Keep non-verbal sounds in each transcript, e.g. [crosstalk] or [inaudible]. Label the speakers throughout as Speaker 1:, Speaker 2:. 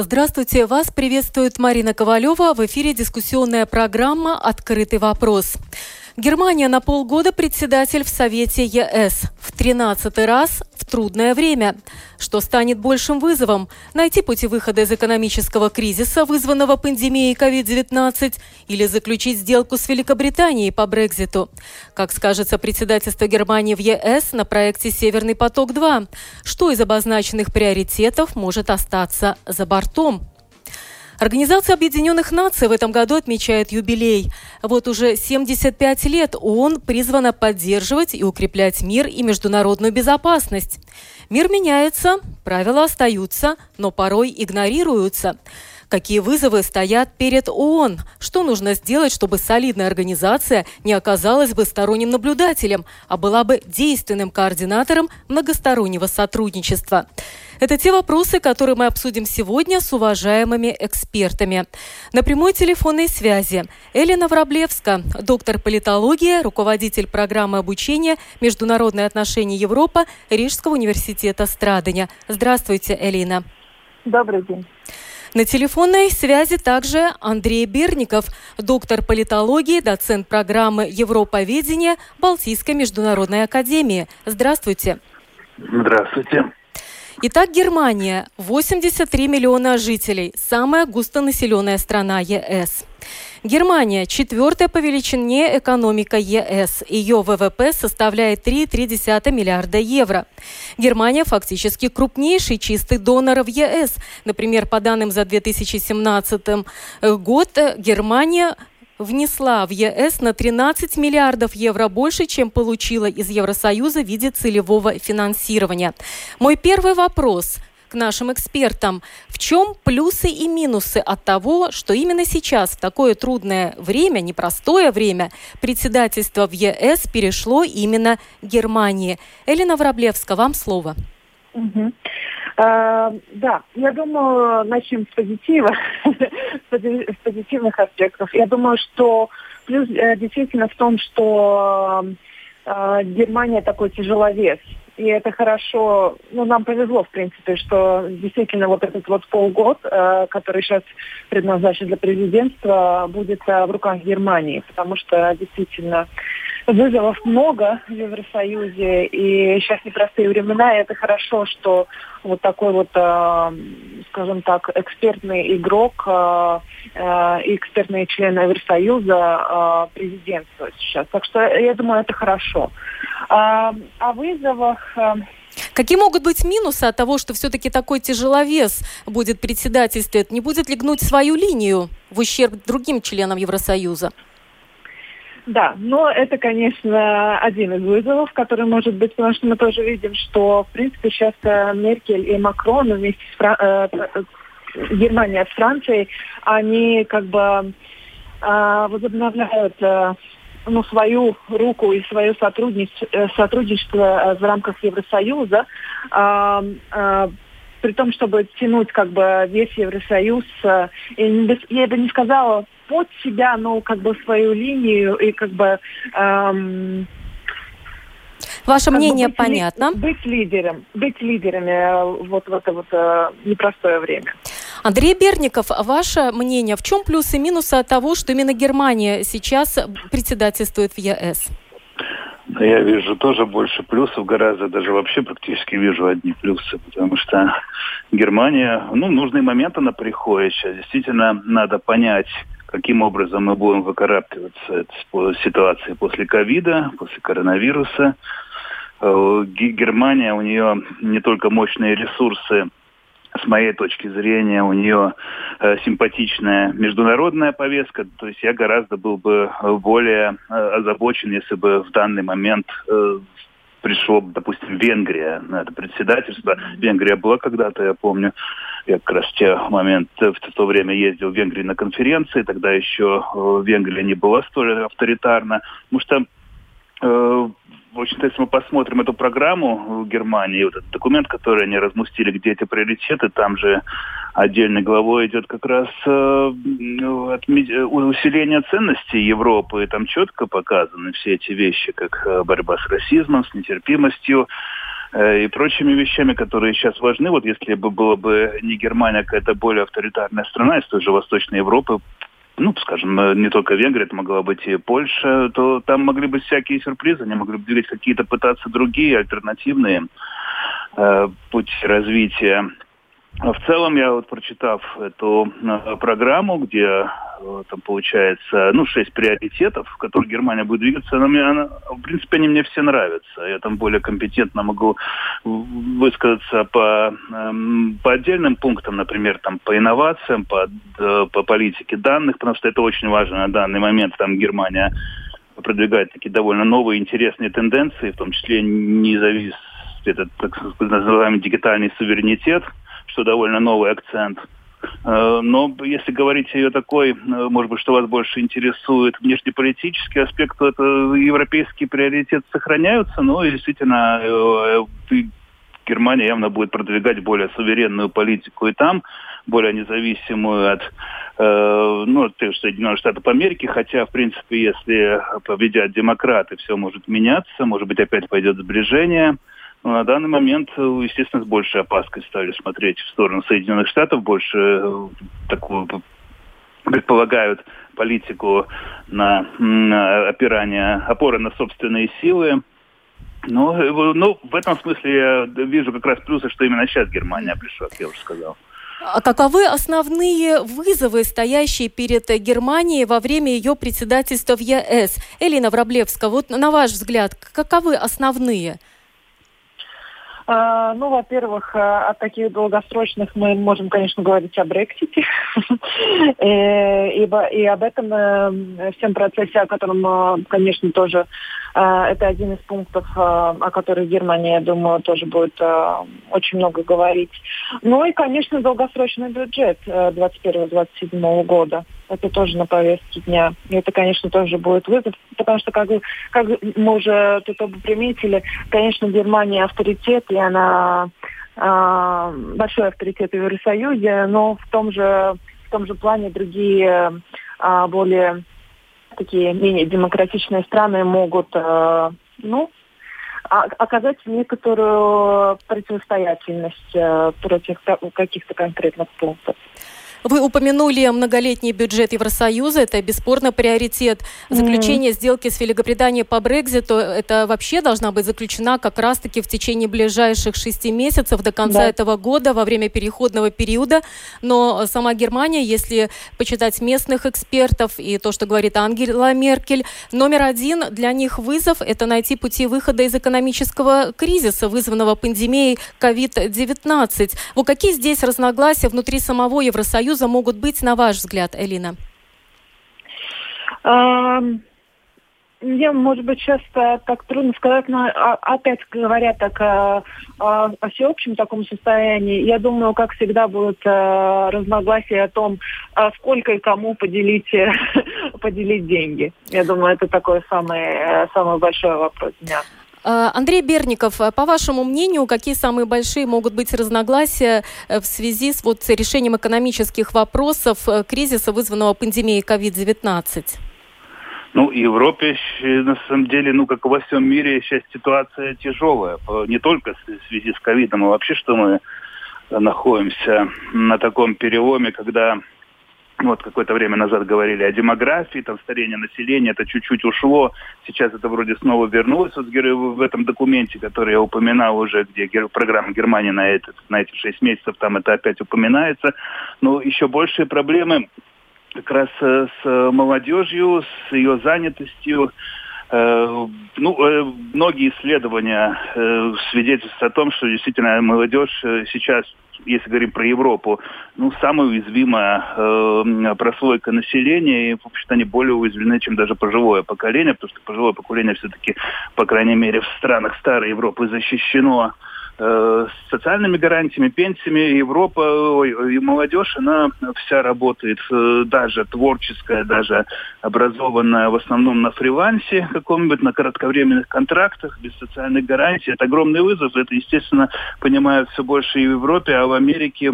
Speaker 1: Здравствуйте, вас приветствует Марина Ковалева. В эфире дискуссионная программа «Открытый вопрос». Германия на полгода председатель в Совете ЕС. В 13 раз в трудное время. Что станет большим вызовом? Найти пути выхода из экономического кризиса, вызванного пандемией COVID-19, или заключить сделку с Великобританией по Брекзиту? Как скажется председательство Германии в ЕС на проекте «Северный поток-2»? Что из обозначенных приоритетов может остаться за бортом? Организация Объединенных Наций в этом году отмечает юбилей. Вот уже 75 лет ООН призвана поддерживать и укреплять мир и международную безопасность. Мир меняется, правила остаются, но порой игнорируются. Какие вызовы стоят перед ООН? Что нужно сделать, чтобы солидная организация не оказалась бы сторонним наблюдателем, а была бы действенным координатором многостороннего сотрудничества? Это те вопросы, которые мы обсудим сегодня с уважаемыми экспертами. На прямой телефонной связи Элена Враблевска, доктор политологии, руководитель программы обучения «Международные отношения Европа» Рижского университета Страдания. Здравствуйте, Элина.
Speaker 2: Добрый день.
Speaker 1: На телефонной связи также Андрей Берников, доктор политологии, доцент программы Европоведения Балтийской международной академии. Здравствуйте.
Speaker 3: Здравствуйте.
Speaker 1: Итак, Германия. 83 миллиона жителей. Самая густонаселенная страна ЕС. Германия – четвертая по величине экономика ЕС. Ее ВВП составляет 3,3 миллиарда евро. Германия фактически крупнейший чистый донор в ЕС. Например, по данным за 2017 э, год, э, Германия внесла в ЕС на 13 миллиардов евро больше, чем получила из Евросоюза в виде целевого финансирования. Мой первый вопрос к нашим экспертам. В чем плюсы и минусы от того, что именно сейчас, в такое трудное время, непростое время, председательство в ЕС перешло именно Германии? Элина Враблевска, вам слово.
Speaker 2: Угу. А, да, я думаю, начнем с позитива, [laughs] с позитивных аспектов. Я думаю, что плюс э, действительно в том, что э, Германия такой тяжеловес. И это хорошо, ну, нам повезло, в принципе, что действительно вот этот вот полгод, э, который сейчас предназначен для президентства, будет э, в руках Германии, потому что действительно вызовов много в Евросоюзе, и сейчас непростые времена, и это хорошо, что вот такой вот, э, скажем так, экспертный игрок э, э, экспертные члены Евросоюза президентствуют сейчас. Так что я думаю, это хорошо. А, о вызовах...
Speaker 1: Какие могут быть минусы от того, что все-таки такой тяжеловес будет председательствовать? Не будет ли гнуть свою линию в ущерб другим членам Евросоюза?
Speaker 2: Да, но это, конечно, один из вызовов, который может быть, потому что мы тоже видим, что, в принципе, сейчас э, Меркель и Макрон вместе с Фран... Э, э, Германией с Францией, они как бы возобновляют ну, свою руку и свое сотрудничество, сотрудничество в рамках Евросоюза, при том, чтобы тянуть как бы весь Евросоюз, я бы не сказала под себя, но как бы свою линию и как бы эм,
Speaker 1: Ваше мнение быть, понятно.
Speaker 2: Быть лидером, быть лидерами э, вот в это вот э, непростое время.
Speaker 1: Андрей Берников, ваше мнение, в чем плюсы и минусы от того, что именно Германия сейчас председательствует в ЕС?
Speaker 3: Я вижу тоже больше плюсов, гораздо даже вообще практически вижу одни плюсы, потому что Германия, ну, нужный момент она приходит сейчас. Действительно, надо понять, каким образом мы будем выкарабкиваться из ситуации после ковида, после коронавируса. Э, Германия, у нее не только мощные ресурсы, с моей точки зрения, у нее э, симпатичная международная повестка. То есть я гораздо был бы более э, озабочен, если бы в данный момент э, пришло, допустим, Венгрия на это председательство. Венгрия была когда-то, я помню, Я как раз в те моменты, в то время ездил в Венгрию на конференции, тогда еще Венгрия не была столь авторитарна. Потому что э, в общем-то, если мы посмотрим эту программу в Германии, вот этот документ, который они размустили, где эти приоритеты, там же отдельной главой идет как раз э, усиление ценностей Европы. И там четко показаны все эти вещи, как э, борьба с расизмом, с нетерпимостью э, и прочими вещами, которые сейчас важны. Вот если бы было бы не Германия, а какая-то более авторитарная страна из той же Восточной Европы, ну, скажем, э, не только Венгрия, это могла быть и Польша, то там могли быть всякие сюрпризы, они могли бы двигать какие-то пытаться другие альтернативные э, пути развития. В целом, я вот прочитав эту э, программу, где э, там получается, ну, шесть приоритетов, в которых Германия будет двигаться, она мне, она, в принципе, они мне все нравятся. Я там более компетентно могу высказаться по, эм, по отдельным пунктам, например, там, по инновациям, по, э, по политике данных, потому что это очень важно на данный момент. Там Германия продвигает такие довольно новые интересные тенденции, в том числе независимость, этот так называемый дигитальный суверенитет – что довольно новый акцент. Э, но если говорить о ее такой, э, может быть, что вас больше интересует, внешнеполитический аспект, то это европейские приоритеты сохраняются, но действительно э, Германия явно будет продвигать более суверенную политику и там, более независимую от э, ну, Соединенных Штатов Америки, хотя, в принципе, если победят демократы, все может меняться, может быть, опять пойдет сближение. Но на данный момент, естественно, с большей опаской стали смотреть в сторону Соединенных Штатов, больше э, такую предполагают политику на, на опирание, опоры на собственные силы. Ну, э, ну, в этом смысле я вижу как раз плюсы, что именно сейчас Германия пришла, как я уже сказал.
Speaker 1: А каковы основные вызовы, стоящие перед Германией во время ее председательства в ЕС? Элина Враблевская, вот на ваш взгляд, каковы основные?
Speaker 2: А, ну, во-первых, э, о таких долгосрочных мы можем, конечно, говорить о Брексите [laughs] э, и об этом э, всем процессе, о котором, конечно, тоже это один из пунктов, о которых Германия, я думаю, тоже будет очень много говорить. Ну и, конечно, долгосрочный бюджет 2021-2027 года это тоже на повестке дня. И это, конечно, тоже будет вызов, потому что, как, как мы уже тут оба приметили, конечно, Германия авторитет, и она э, большой авторитет в Евросоюзе, но в том же, в том же плане другие э, более такие менее демократичные страны могут, э, ну, оказать некоторую противостоятельность против каких-то конкретных пунктов.
Speaker 1: Вы упомянули многолетний бюджет Евросоюза, это бесспорно приоритет. Заключение mm-hmm. сделки с Великобританией по Брекзиту, это вообще должна быть заключена как раз-таки в течение ближайших шести месяцев до конца да. этого года, во время переходного периода. Но сама Германия, если почитать местных экспертов и то, что говорит Ангела Меркель, номер один для них вызов – это найти пути выхода из экономического кризиса, вызванного пандемией COVID-19. Вот какие здесь разногласия внутри самого Евросоюза Союза могут быть, на ваш взгляд, Элина?
Speaker 2: Мне, может быть, сейчас так трудно сказать, но а, опять говоря так о, о, о всеобщем таком состоянии, я думаю, как всегда будут э, разногласия о том, сколько и кому поделить, [laughs] поделить деньги. Я думаю, это такой самый, э, самый большой вопрос дня.
Speaker 1: А, Андрей Берников, а по вашему мнению, какие самые большие могут быть разногласия э, в связи с вот решением экономических вопросов э, кризиса, вызванного пандемией COVID-19?
Speaker 3: Ну, Европе, на самом деле, ну, как и во всем мире, сейчас ситуация тяжелая. Не только в связи с ковидом, а вообще, что мы находимся на таком переломе, когда вот какое-то время назад говорили о демографии, там старение населения, это чуть-чуть ушло, сейчас это вроде снова вернулось. Вот в этом документе, который я упоминал уже, где программа Германии на, этот, на эти шесть месяцев, там это опять упоминается. Но еще большие проблемы как раз э, с молодежью, с ее занятостью, Э, ну, э, многие исследования э, свидетельствуют о том, что действительно молодежь сейчас, если говорим про Европу, ну, самая уязвимая э, прослойка населения, и, в общем-то, они более уязвлены, чем даже пожилое поколение, потому что пожилое поколение все-таки, по крайней мере, в странах старой Европы защищено. Э, с социальными гарантиями, пенсиями Европа и молодежь, она вся работает, э, даже творческая, даже образованная в основном на фрилансе каком-нибудь, на кратковременных контрактах, без социальных гарантий. Это огромный вызов. Это, естественно, понимают все больше и в Европе, а в Америке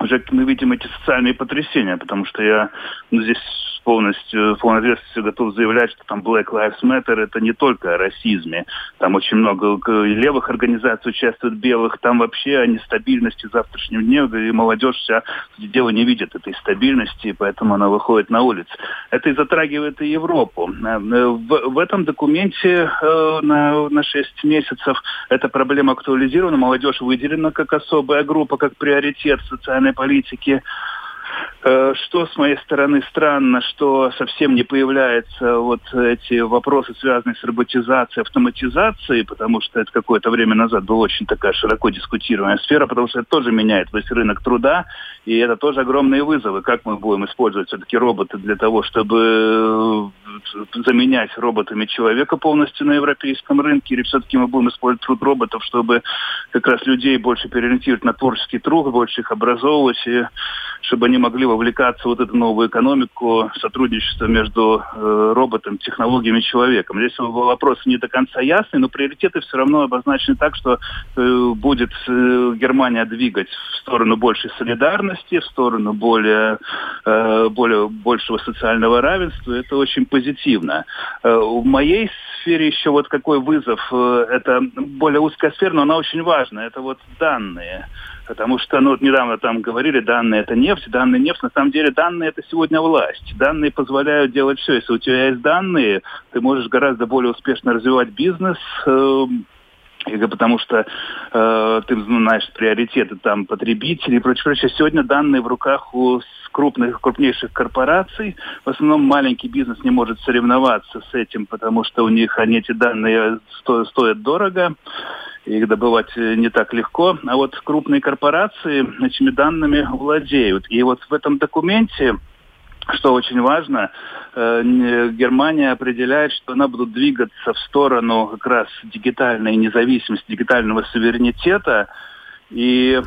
Speaker 3: уже мы видим эти социальные потрясения, потому что я ну, здесь полностью, полной ответственностью готов заявлять, что там Black Lives Matter это не только о расизме. Там очень много левых организаций участвует, белых. Там вообще о нестабильности завтрашнего дня. И молодежь вся дело не видит этой стабильности, поэтому она выходит на улицы. Это и затрагивает и Европу. Э, в, в этом документе э, на, на 6 месяцев эта проблема актуализирована. Молодежь выделена как особая группа, как приоритет социальной политики. Э, что с моей стороны странно, что совсем не появляются вот эти вопросы, связанные с роботизацией, автоматизацией, потому что это какое-то время назад была очень такая широко дискутируемая сфера, потому что это тоже меняет весь рынок труда, и это тоже огромные вызовы. Как мы будем использовать все-таки роботы для того, чтобы э, заменять роботами человека полностью на европейском рынке, или все-таки мы будем использовать труд роботов, чтобы как раз людей больше переориентировать на творческий труд, больше их образовывать, и чтобы они могли вовлекаться вот эту новую экономику сотрудничества между э, роботом, технологиями и человеком. Здесь вопрос не до конца ясный, но приоритеты все равно обозначены так, что э, будет э, Германия двигать в сторону большей солидарности, в сторону более, э, более большего социального равенства. Это очень позитивно. Э, в моей сфере еще вот какой вызов, э, это более узкая сфера, но она очень важна. Это вот данные. Потому что, ну, вот недавно там говорили, данные это нефть, данные нефть. На самом деле данные это сегодня власть. Данные позволяют делать все. Если у тебя есть данные, ты можешь гораздо более успешно развивать бизнес, э, потому что э, ты знаешь приоритеты там потребителей и прочее, прочее. Сегодня данные в руках у крупных, крупнейших корпораций. В основном маленький бизнес не может соревноваться с этим, потому что у них они эти данные сто, стоят дорого их добывать э, не так легко. А вот крупные корпорации этими данными владеют. И вот в этом документе что очень важно, э, Германия определяет, что она будет двигаться в сторону как раз дигитальной независимости, дигитального суверенитета. И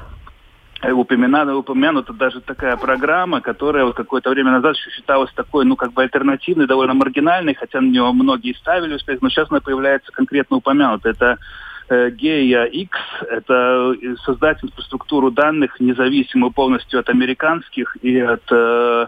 Speaker 3: упомянута, упомянута даже такая программа, которая вот какое-то время назад еще считалась такой, ну, как бы альтернативной, довольно маргинальной, хотя на нее многие ставили успех, но сейчас она появляется конкретно упомянута. Это Гея X – это создать инфраструктуру данных, независимую полностью от американских и от э, э,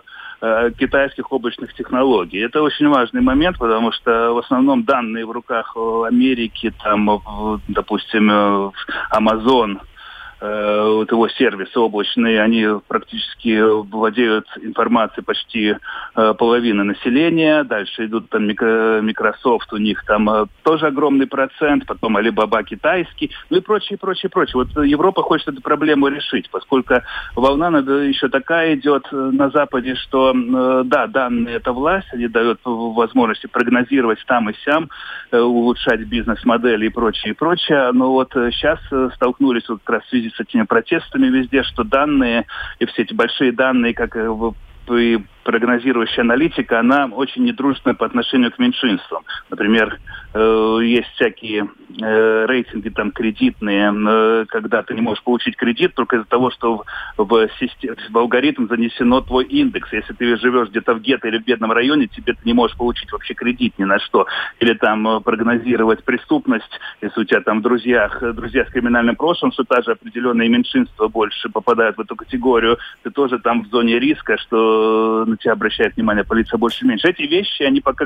Speaker 3: китайских облачных технологий. Это очень важный момент, потому что в основном данные в руках Америки, там, допустим, э, Amazon – э, вот его сервисы облачные, они практически владеют информацией почти э, половины населения. Дальше идут там Microsoft, у них там э, тоже огромный процент, потом Alibaba китайский, ну и прочее, прочее, прочее. Вот Европа хочет эту проблему решить, поскольку волна еще такая идет э, на Западе, что э, да, данные это власть, они дают возможности прогнозировать там и сям, э, улучшать бизнес-модели и прочее, и прочее. Но вот сейчас э, э, столкнулись вот как раз в связи с этими протестами везде, что данные и все эти большие данные, как и прогнозирующая аналитика, она очень недружественна по отношению к меньшинствам. Например, э, есть всякие э, рейтинги там кредитные, э, когда ты не можешь получить кредит только из-за того, что в, в, систем, в алгоритм занесено твой индекс. Если ты живешь где-то в гетто или в бедном районе, тебе ты не можешь получить вообще кредит ни на что. Или там э, прогнозировать преступность, если у тебя там в друзьях, друзья с криминальным прошлым, что даже определенные меньшинства больше попадают в эту категорию, ты тоже там в зоне риска, что на тебя обращает внимание полиция больше-меньше. Эти вещи, они пока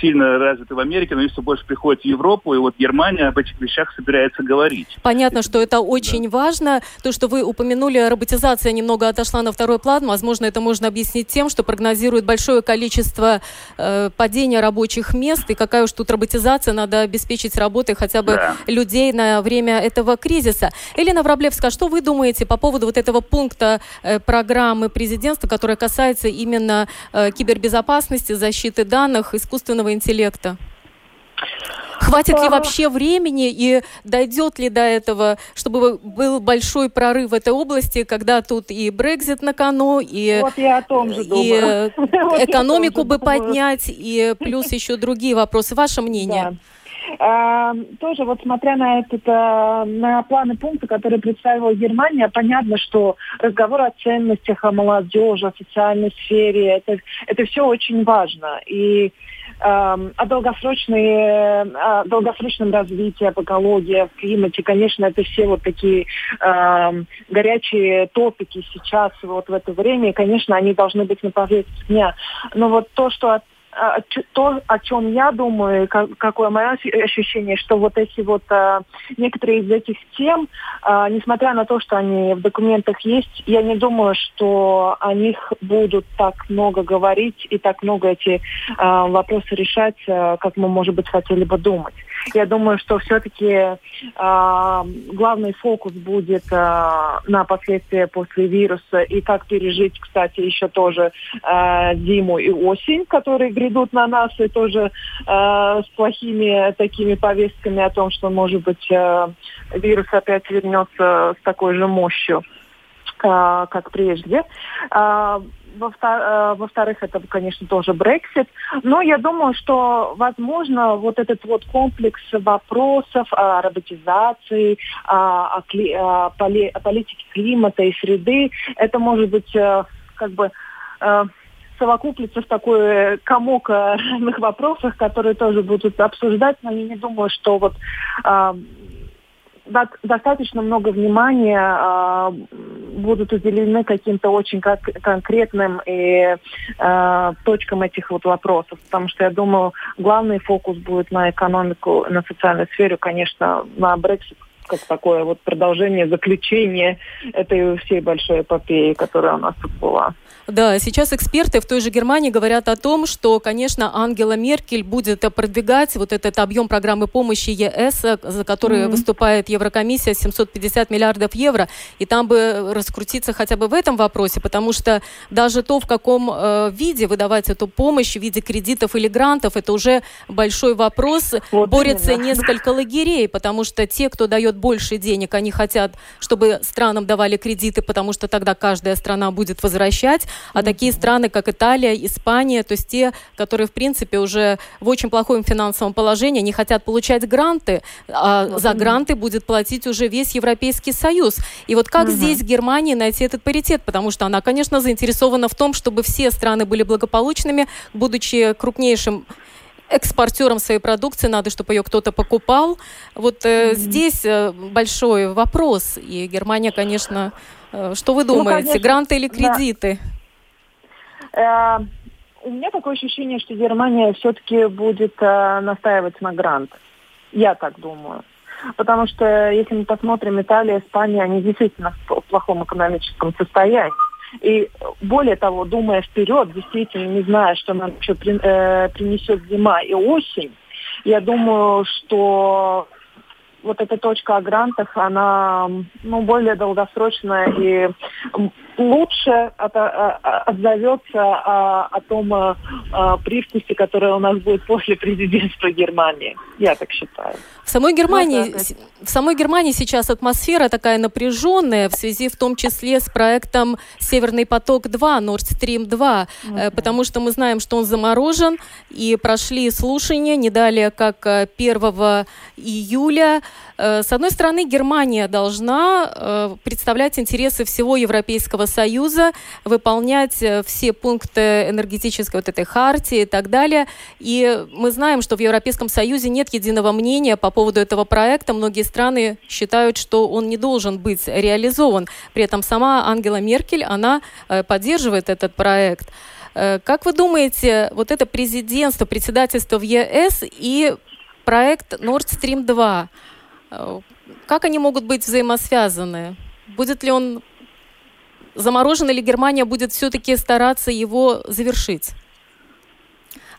Speaker 3: сильно развиты в Америке, но они все больше приходят в Европу, и вот Германия об этих вещах собирается говорить.
Speaker 1: Понятно, что это очень да. важно. То, что вы упомянули, роботизация немного отошла на второй план. Возможно, это можно объяснить тем, что прогнозирует большое количество э, падения рабочих мест, и какая уж тут роботизация, надо обеспечить работой хотя бы да. людей на время этого кризиса. Елена Враблевская, что вы думаете по поводу вот этого пункта э, программы президентства, которая касается именно э, кибербезопасности, защиты данных, искусственного интеллекта? Хватит ли вообще времени и дойдет ли до этого, чтобы был большой прорыв в этой области, когда тут и Брекзит на кону, и,
Speaker 2: вот я о том же
Speaker 1: и [laughs] экономику бы поднять, и плюс еще другие вопросы. Ваше мнение?
Speaker 2: Э, тоже вот смотря на этот, э, на планы пункта, которые представила Германия, понятно, что разговор о ценностях, о молодежи, о социальной сфере, это, это все очень важно. И Эм, о, долгосрочной, о долгосрочном развитии, об экологии, о климате. Конечно, это все вот такие э, горячие топики сейчас, вот в это время. И, конечно, они должны быть на повестке дня. Но вот то, что а, то, о чем я думаю, как, какое мое ощущение, что вот эти вот а, некоторые из этих тем, а, несмотря на то, что они в документах есть, я не думаю, что о них будут так много говорить и так много эти а, вопросы решать, а, как мы, может быть, хотели бы думать. Я думаю, что все-таки э, главный фокус будет э, на последствия после вируса и как пережить, кстати, еще тоже э, зиму и осень, которые грядут на нас, и тоже э, с плохими такими повестками о том, что, может быть, э, вирус опять вернется с такой же мощью, э, как прежде. Во-вторых, это, конечно, тоже Брексит. Но я думаю, что, возможно, вот этот вот комплекс вопросов о роботизации, о, поли, о политике климата и среды, это может быть э, как бы э, совокуплится в такой комок разных вопросов, которые тоже будут обсуждать, но я не думаю, что вот достаточно много внимания э, будут уделены каким-то очень конкретным и э, точкам этих вот вопросов, потому что я думаю, главный фокус будет на экономику, на социальную сферу, конечно, на Брексит как такое вот продолжение, заключение этой всей большой эпопеи, которая у нас тут была.
Speaker 1: Да, сейчас эксперты в той же Германии говорят о том, что, конечно, Ангела Меркель будет продвигать вот этот объем программы помощи ЕС, за который mm-hmm. выступает Еврокомиссия, 750 миллиардов евро, и там бы раскрутиться хотя бы в этом вопросе, потому что даже то, в каком э, виде выдавать эту помощь, в виде кредитов или грантов, это уже большой вопрос. Вот Борется именно. несколько лагерей, потому что те, кто дает больше денег, они хотят, чтобы странам давали кредиты, потому что тогда каждая страна будет возвращать а такие страны, как Италия, Испания, то есть те, которые, в принципе, уже в очень плохом финансовом положении, не хотят получать гранты, а вот за гранты будет платить уже весь Европейский Союз. И вот как угу. здесь Германии найти этот паритет? Потому что она, конечно, заинтересована в том, чтобы все страны были благополучными, будучи крупнейшим экспортером своей продукции, надо, чтобы ее кто-то покупал. Вот э, mm-hmm. здесь э, большой вопрос. И Германия, конечно, э, что вы ну, думаете, ну, конечно, гранты или кредиты? Да.
Speaker 2: Э, у меня такое ощущение, что Германия все-таки будет э, настаивать на грантах. Я так думаю. Потому что если мы посмотрим Италия, Испания, они действительно в плохом экономическом состоянии. И более того, думая вперед, действительно не зная, что нам еще при, э, принесет зима и осень, я думаю, что вот эта точка о грантах, она ну, более долгосрочная и лучше от, а, а, отзовется о, о том о, о привкусе, который у нас будет после президентства Германии. Я так считаю.
Speaker 1: В самой Германии, вот в самой Германии сейчас атмосфера такая напряженная в связи в том числе с проектом Северный поток-2, Nord Stream 2, mm-hmm. потому что мы знаем, что он заморожен, и прошли слушания не далее, как 1 э, июля. Э, с одной стороны, Германия должна представлять интересы всего Европейского Европейского Союза, выполнять э, все пункты энергетической вот этой хартии и так далее. И мы знаем, что в Европейском Союзе нет единого мнения по поводу этого проекта. Многие страны считают, что он не должен быть реализован. При этом сама Ангела Меркель, она э, поддерживает этот проект. Э, как вы думаете, вот это президентство, председательство в ЕС и проект Nord Stream 2, как они могут быть взаимосвязаны? Будет ли он заморожен или Германия будет все-таки стараться его завершить?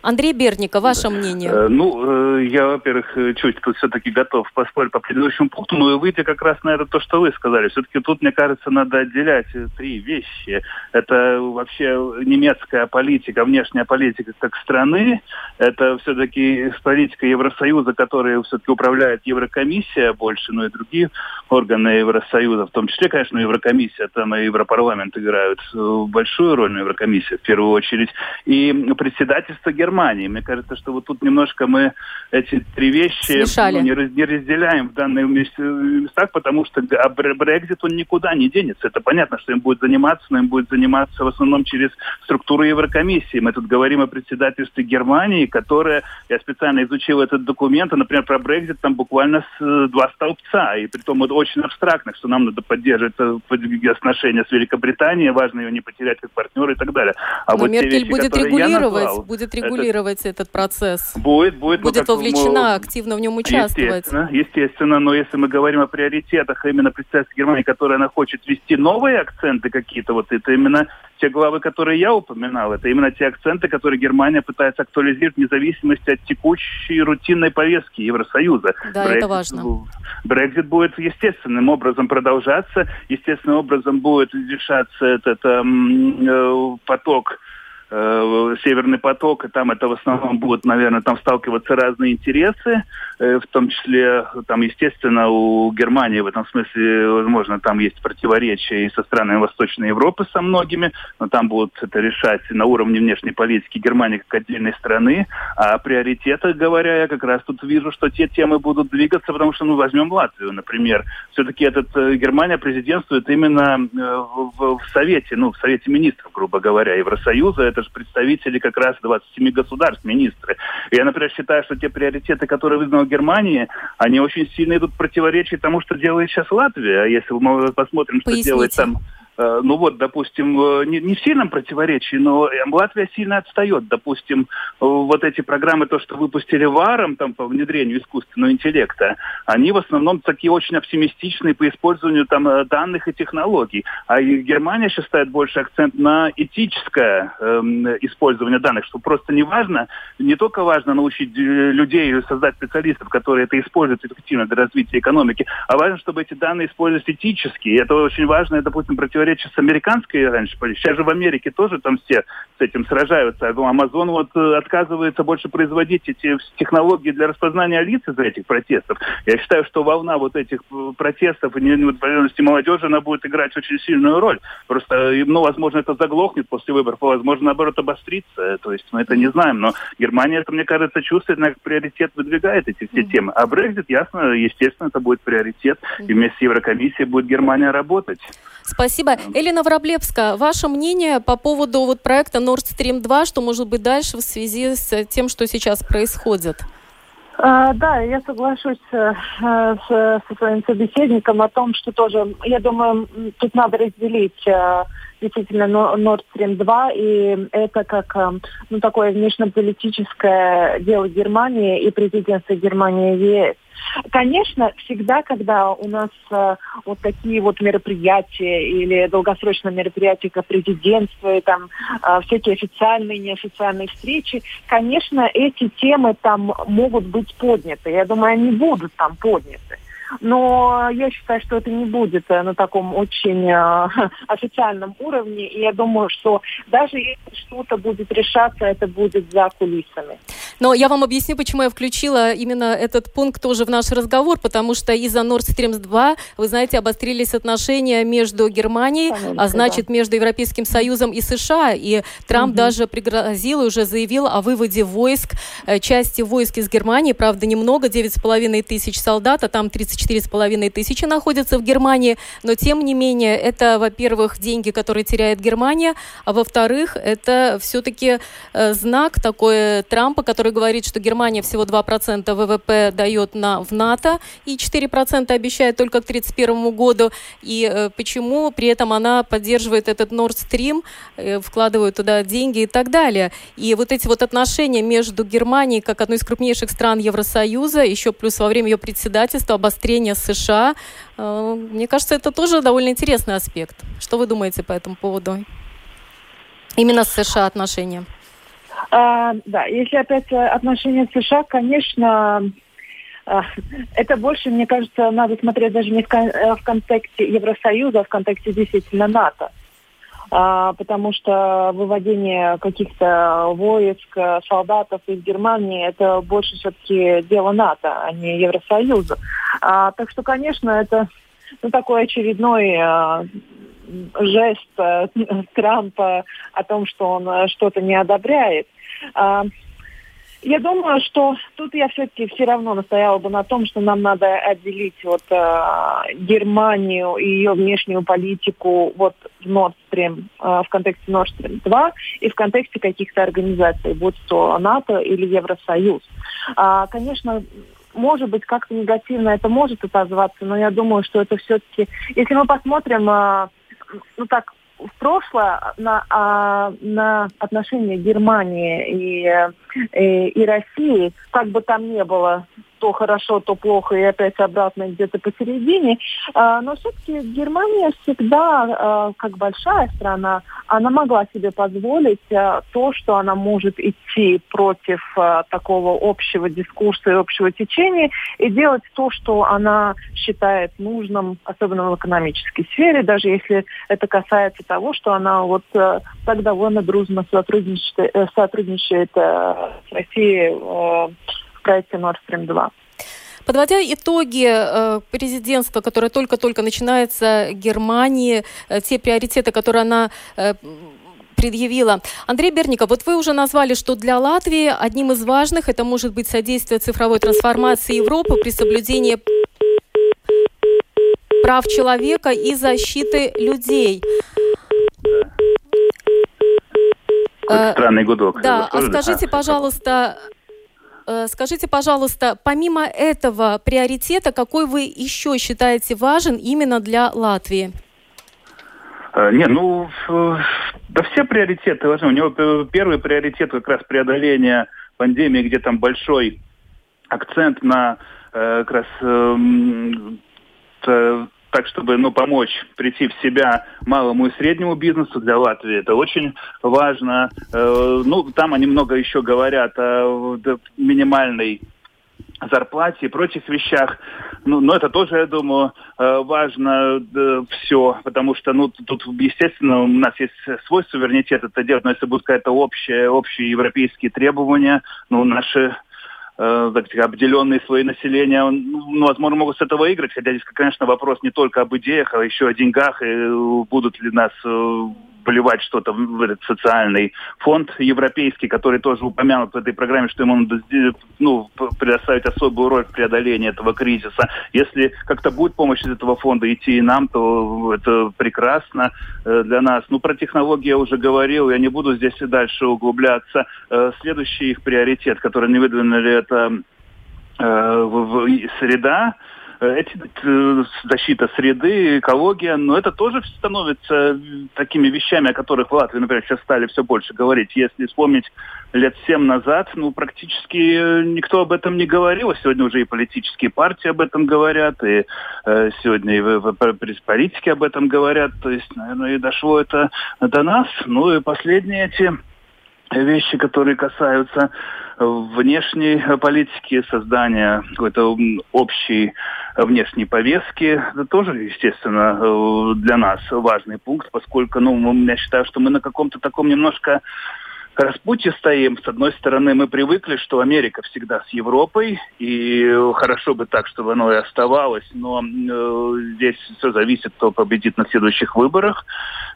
Speaker 1: Андрей Берников, ваше мнение? Э,
Speaker 3: ну, э, я, во-первых, э, чуть тут все-таки готов поспорить по предыдущему пункту, но и выйти как раз на это то, что вы сказали. Все-таки тут, мне кажется, надо отделять три вещи. Это вообще немецкая политика, внешняя политика как страны. Это все-таки политика Евросоюза, которая все-таки управляет Еврокомиссия больше, но и другие органы Евросоюза, в том числе, конечно, Еврокомиссия, там и Европарламент играют большую роль, но Еврокомиссия в первую очередь. И председательство Германии Германии. Мне кажется, что вот тут немножко мы эти три вещи ну, не, не разделяем в данных местах, потому что а Брекзит, он никуда не денется. Это понятно, что им будет заниматься, но им будет заниматься в основном через структуру Еврокомиссии. Мы тут говорим о председательстве Германии, которое, я специально изучил этот документ, а, например, про Брекзит там буквально с, э, два столбца, и при том это очень абстрактно, что нам надо поддерживать э, отношения с Великобританией, важно ее не потерять как партнера и так далее.
Speaker 1: А Но вот Меркель вещи, будет регулировать, назвал, будет регулировать этот, этот процесс.
Speaker 3: Будет, будет.
Speaker 1: Будет вовлечена, мы, активно в нем участвовать.
Speaker 3: Естественно, естественно, но если мы говорим о приоритетах именно представительства Германии, которая она хочет ввести новые акценты какие-то, вот это именно те главы, которые я упоминал, это именно те акценты, которые Германия пытается актуализировать вне зависимости от текущей рутинной повестки Евросоюза.
Speaker 1: Да, Brexit, это важно.
Speaker 3: Брекзит будет естественным образом продолжаться, естественным образом будет решаться этот э, поток Северный поток, и там это в основном будут, наверное, там сталкиваться разные интересы, э, в том числе, там, естественно, у Германии в этом смысле, возможно, там есть противоречия и со странами Восточной Европы со многими, но там будут это решать на уровне внешней политики Германии как отдельной страны, а приоритеты, говоря, я как раз тут вижу, что те темы будут двигаться, потому что, ну, возьмем Латвию, например, все-таки этот э, Германия президентствует именно э, в, в Совете, ну, в Совете министров, грубо говоря, Евросоюза, это же представители как раз 27 государств, министры. Я, например, считаю, что те приоритеты, которые вызнала Германия, они очень сильно идут в тому, что делает сейчас Латвия. А если мы посмотрим, что
Speaker 1: Поясните.
Speaker 3: делает там ну вот, допустим, э, не, не в сильном противоречии, но Латвия сильно отстает. Допустим, э, вот эти программы, то, что выпустили ВАРом там, по внедрению искусственного интеллекта, они в основном такие очень оптимистичные по использованию там, данных и технологий. А Германия сейчас ставит больше акцент на этическое э, использование данных, что просто не важно, не только важно научить людей создать специалистов, которые это используют эффективно для развития экономики, а важно, чтобы эти данные использовались этически. И это очень важно, допустим, противоречие противоречие с американской раньше политикой. Сейчас же в Америке тоже там все с этим сражаются. Амазон вот э, отказывается больше производить эти технологии для распознания лиц из этих протестов. Я считаю, что волна вот этих э, протестов и неудовлетворенности молодежи, она будет играть очень сильную роль. Просто, э, ну, возможно, это заглохнет после выборов, а возможно, наоборот, обострится. То есть мы это не знаем. Но Германия, это, мне кажется, чувствует, как приоритет выдвигает эти все темы. А Брекзит, ясно, естественно, это будет приоритет. И вместе с Еврокомиссией будет Германия работать.
Speaker 1: Спасибо. Элина Вороблевска, ваше мнение по поводу вот проекта Nord Stream 2, что может быть дальше в связи с тем, что сейчас происходит?
Speaker 2: А, да, я соглашусь э, с, со своим собеседником о том, что тоже, я думаю, тут надо разделить э, действительно Nord Stream 2, и это как э, ну, такое внешнеполитическое дело Германии и президентства Германии ЕС. Конечно, всегда, когда у нас э, вот такие вот мероприятия или долгосрочные мероприятия, как президентство и там э, всякие официальные и неофициальные встречи, конечно, эти темы там могут быть подняты. Я думаю, они будут там подняты. Но я считаю, что это не будет э, на таком очень э, [laughs] официальном уровне. И я думаю, что даже если что-то будет решаться, это будет за кулисами.
Speaker 1: Но я вам объясню, почему я включила именно этот пункт тоже в наш разговор, потому что из-за Nord Stream 2, вы знаете, обострились отношения между Германией, Конечно, а значит, да. между Европейским Союзом и США. И Трамп угу. даже пригрозил и уже заявил о выводе войск, э, части войск из Германии, правда, немного, 9,5 тысяч солдат, а там 34,5 тысячи находятся в Германии. Но, тем не менее, это, во-первых, деньги, которые теряет Германия, а во-вторых, это все-таки э, знак такой Трампа, который говорит, что Германия всего 2% ВВП дает на, в НАТО и 4% обещает только к 2031 году. И э, почему при этом она поддерживает этот Nord Stream, э, вкладывает туда деньги и так далее. И вот эти вот отношения между Германией, как одной из крупнейших стран Евросоюза, еще плюс во время ее председательства, обострение США, э, мне кажется, это тоже довольно интересный аспект. Что вы думаете по этому поводу? Именно с США отношения.
Speaker 2: А, да, если опять э, отношения с США, конечно, а, это больше, мне кажется, надо смотреть даже не э, в контексте Евросоюза, а в контексте действительно НАТО. А, потому что выводение каких-то войск, э, солдатов из Германии, это больше все-таки дело НАТО, а не Евросоюза. А, так что, конечно, это ну, такой очередной а, жест э, [laughs] Трампа о том, что он э, что-то не одобряет. Я думаю, что тут я все-таки все равно настояла бы на том, что нам надо отделить вот э, Германию и ее внешнюю политику вот в Nord Stream, э, в контексте Nord Stream 2 и в контексте каких-то организаций, будь то НАТО или Евросоюз. А, конечно, может быть, как-то негативно это может отозваться, но я думаю, что это все-таки, если мы посмотрим, э, ну так, в прошлое на, а, на отношения Германии и, и, и России, как бы там ни было, то хорошо, то плохо, и опять обратно где-то посередине. А, но все-таки Германия всегда, а, как большая страна, она могла себе позволить а, то, что она может идти против такого общего дискурса и общего течения, и делать то, что она считает нужным, особенно в экономической сфере, даже если это касается того, что она вот так довольно дружно сотрудничает, э, сотрудничает э, с Россией э, проекте Nord Stream 2.
Speaker 1: Подводя итоги э, президентства, которое только-только начинается Германии, э, те приоритеты, которые она э, предъявила. Андрей Берников, вот вы уже назвали, что для Латвии одним из важных это может быть содействие цифровой трансформации Европы при соблюдении прав человека и защиты людей.
Speaker 3: странный гудок.
Speaker 1: Да, а скажите, пожалуйста, скажите, пожалуйста, помимо этого приоритета, какой вы еще считаете важен именно для Латвии?
Speaker 3: Э, не, ну, да все приоритеты важны. У него первый приоритет как раз преодоление пандемии, где там большой акцент на э, как раз эм, так, чтобы ну, помочь прийти в себя малому и среднему бизнесу для Латвии. Это очень важно. Э, ну, там они много еще говорят о минимальной зарплате и прочих вещах. Ну, но это тоже, я думаю, э, важно все, потому что, ну, тут, естественно, у нас есть свой суверенитет это делать, но если будут какие-то общие, общие европейские требования, ну, наши э, обделенные свои населения, ну, возможно, могут с этого выиграть, хотя здесь, конечно, вопрос не только об идеях, а еще о деньгах, и э, будут ли нас вливать что-то в этот социальный фонд европейский, который тоже упомянут в этой программе, что ему надо ну, предоставить особую роль в преодолении этого кризиса. Если как-то будет помощь из этого фонда идти и нам, то это прекрасно э, для нас. Ну, про технологии я уже говорил, я не буду здесь и дальше углубляться. Э, следующий их приоритет, который не выдвинули, это э, среда, эти, э, защита среды, экология, но это тоже становится такими вещами, о которых в Латвии, например, сейчас стали все больше говорить. Если вспомнить лет семь назад, ну, практически э, никто об этом не говорил. Сегодня уже и политические партии об этом говорят, и э, сегодня и в, в политики об этом говорят. То есть, наверное, и дошло это до нас. Ну и последние эти вещи, которые касаются внешней политики, создания какой-то общей внешней повестки. Это тоже, естественно, э, для нас важный пункт, поскольку, ну, я считаю, что мы на каком-то таком немножко распутье стоим. С одной стороны, мы привыкли, что Америка всегда с Европой, и хорошо бы так, чтобы оно и оставалось, но э, здесь все зависит, кто победит на следующих выборах,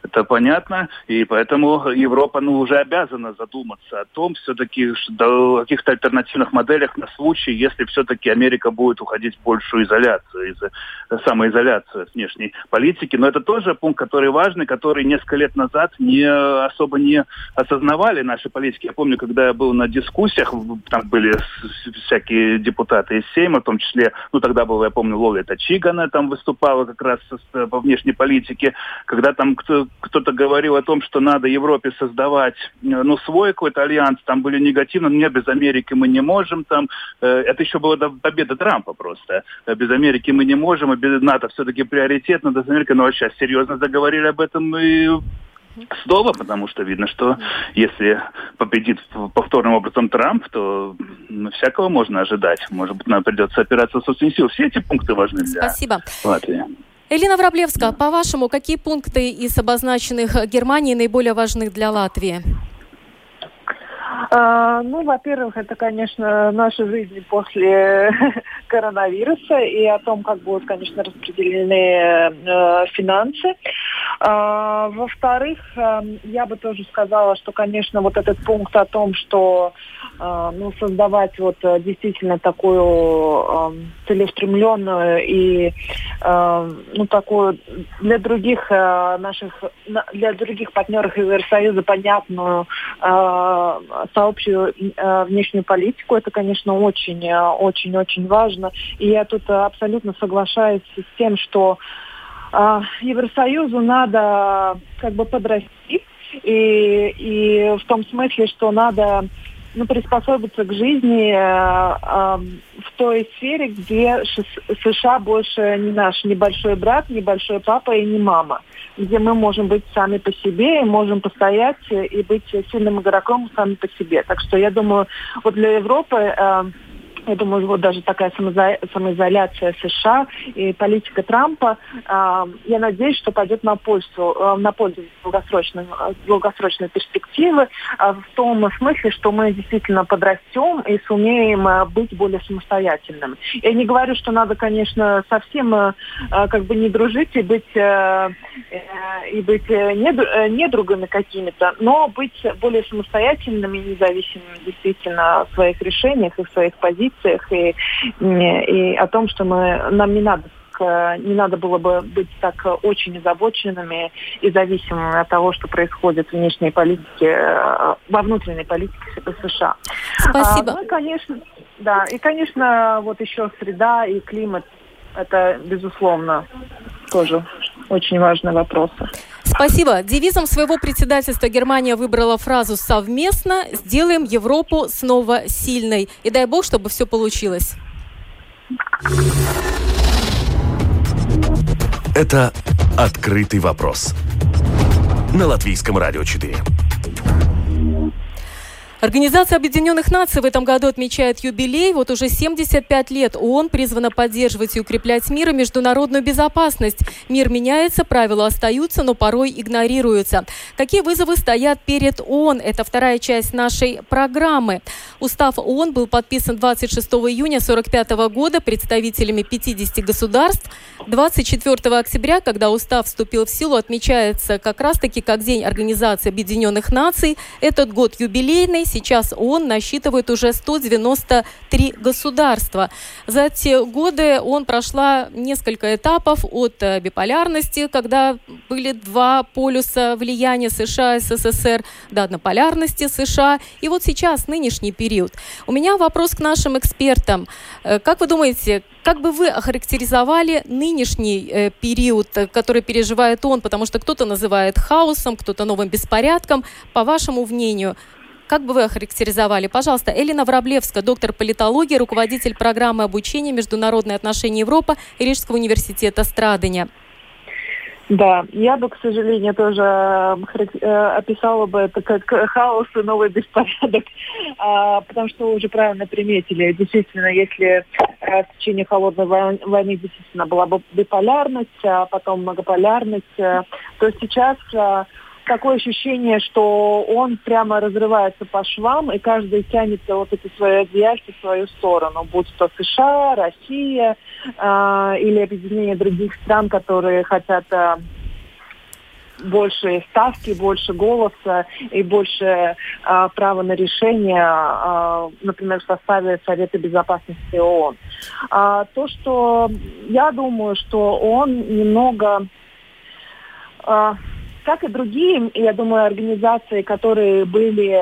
Speaker 3: это понятно, и поэтому Европа ну, уже обязана задуматься о том, все-таки, о каких-то альтернативных моделях на случай, если все-таки Америка будет уходить в большую изоляцию, из самоизоляцию внешней политики. Но это тоже пункт, который важный, который несколько лет назад не особо не осознавали наши политики. Я помню, когда я был на дискуссиях, там были всякие депутаты из Сейма, в том числе, ну тогда был, я помню, Лоли Тачигана там выступала как раз по внешней политике, когда там кто-то говорил о том, что надо Европе создавать, ну, свой какой-то альянс, там были негативно, нет, без Америки мы не можем, там, э, это еще была победа Трампа просто, без Америки мы не можем, а без НАТО все-таки приоритет, надо с Америкой, ну, сейчас серьезно заговорили об этом и снова, потому что видно, что если победит повторным образом Трамп, то ну, всякого можно ожидать. Может быть, нам придется опираться в собственные силы. Все эти пункты важны для
Speaker 1: Спасибо.
Speaker 3: Латвии.
Speaker 1: Элина Враблевская, по-вашему, какие пункты из обозначенных Германии наиболее важны для Латвии?
Speaker 2: А, ну, во-первых, это, конечно, наша жизнь после [laughs] коронавируса и о том, как будут, конечно, распределены э, финансы. А, во-вторых, эм, я бы тоже сказала, что, конечно, вот этот пункт о том, что э, ну, создавать вот э, действительно такую эм, целеустремленную и э, ну, такую для других наших, для других партнеров Евросоюза понятную сообщую внешнюю политику, это, конечно, очень, очень, очень важно. И я тут абсолютно соглашаюсь с тем, что а, Евросоюзу надо как бы подрасти, и, и в том смысле, что надо ну, приспособиться к жизни э, э, в той сфере, где США больше не наш небольшой брат, небольшой папа и не мама, где мы можем быть сами по себе и можем постоять и быть сильным игроком сами по себе. Так что я думаю, вот для Европы э, я думаю, вот даже такая самоизоляция США и политика Трампа, э, я надеюсь, что пойдет на пользу, э, на пользу долгосрочной, долгосрочной перспективы, э, в том смысле, что мы действительно подрастем и сумеем э, быть более самостоятельными. Я не говорю, что надо, конечно, совсем э, как бы не дружить и быть, э, э, и быть э, недругами какими-то, но быть более самостоятельными и независимыми действительно в своих решениях и в своих позициях позициях и, и о том, что мы, нам не надо не надо было бы быть так очень озабоченными и зависимыми от того, что происходит в внешней политике, э, во внутренней политике США.
Speaker 1: Спасибо.
Speaker 2: А, ну и, конечно, да, и, конечно, вот еще среда и климат, это, безусловно, тоже очень важные вопросы.
Speaker 1: Спасибо. Девизом своего председательства Германия выбрала фразу «совместно сделаем Европу снова сильной». И дай бог, чтобы все получилось.
Speaker 4: Это «Открытый вопрос» на Латвийском радио 4.
Speaker 1: Организация Объединенных Наций в этом году отмечает юбилей. Вот уже 75 лет ООН призвана поддерживать и укреплять мир и международную безопасность. Мир меняется, правила остаются, но порой игнорируются. Какие вызовы стоят перед ООН? Это вторая часть нашей программы. Устав ООН был подписан 26 июня 1945 года представителями 50 государств. 24 октября, когда устав вступил в силу, отмечается как раз-таки как День Организации Объединенных Наций. Этот год юбилейный. Сейчас он насчитывает уже 193 государства. За эти годы он прошла несколько этапов от э, биполярности, когда были два полюса влияния США и СССР, до однополярности США. И вот сейчас нынешний период. У меня вопрос к нашим экспертам. Э, как вы думаете, как бы вы охарактеризовали нынешний э, период, который переживает он? Потому что кто-то называет хаосом, кто-то новым беспорядком. По вашему мнению, как бы вы охарактеризовали? Пожалуйста, Элина Враблевская, доктор политологии, руководитель программы обучения «Международные отношения Европа» Рижского университета Страдания.
Speaker 2: Да, я бы, к сожалению, тоже э, описала бы это как хаос и новый беспорядок, а, потому что вы уже правильно приметили. Действительно, если э, в течение холодной войны действительно была бы биполярность, а потом многополярность, э, то сейчас такое ощущение, что он прямо разрывается по швам, и каждый тянет вот эти свои одеяльцы в свою сторону, будь то США, Россия э, или объединение других стран, которые хотят э, больше ставки, больше голоса и больше э, права на решение, э, например, в составе Совета Безопасности ООН. А, то, что я думаю, что он немного э, как и другие, я думаю, организации, которые были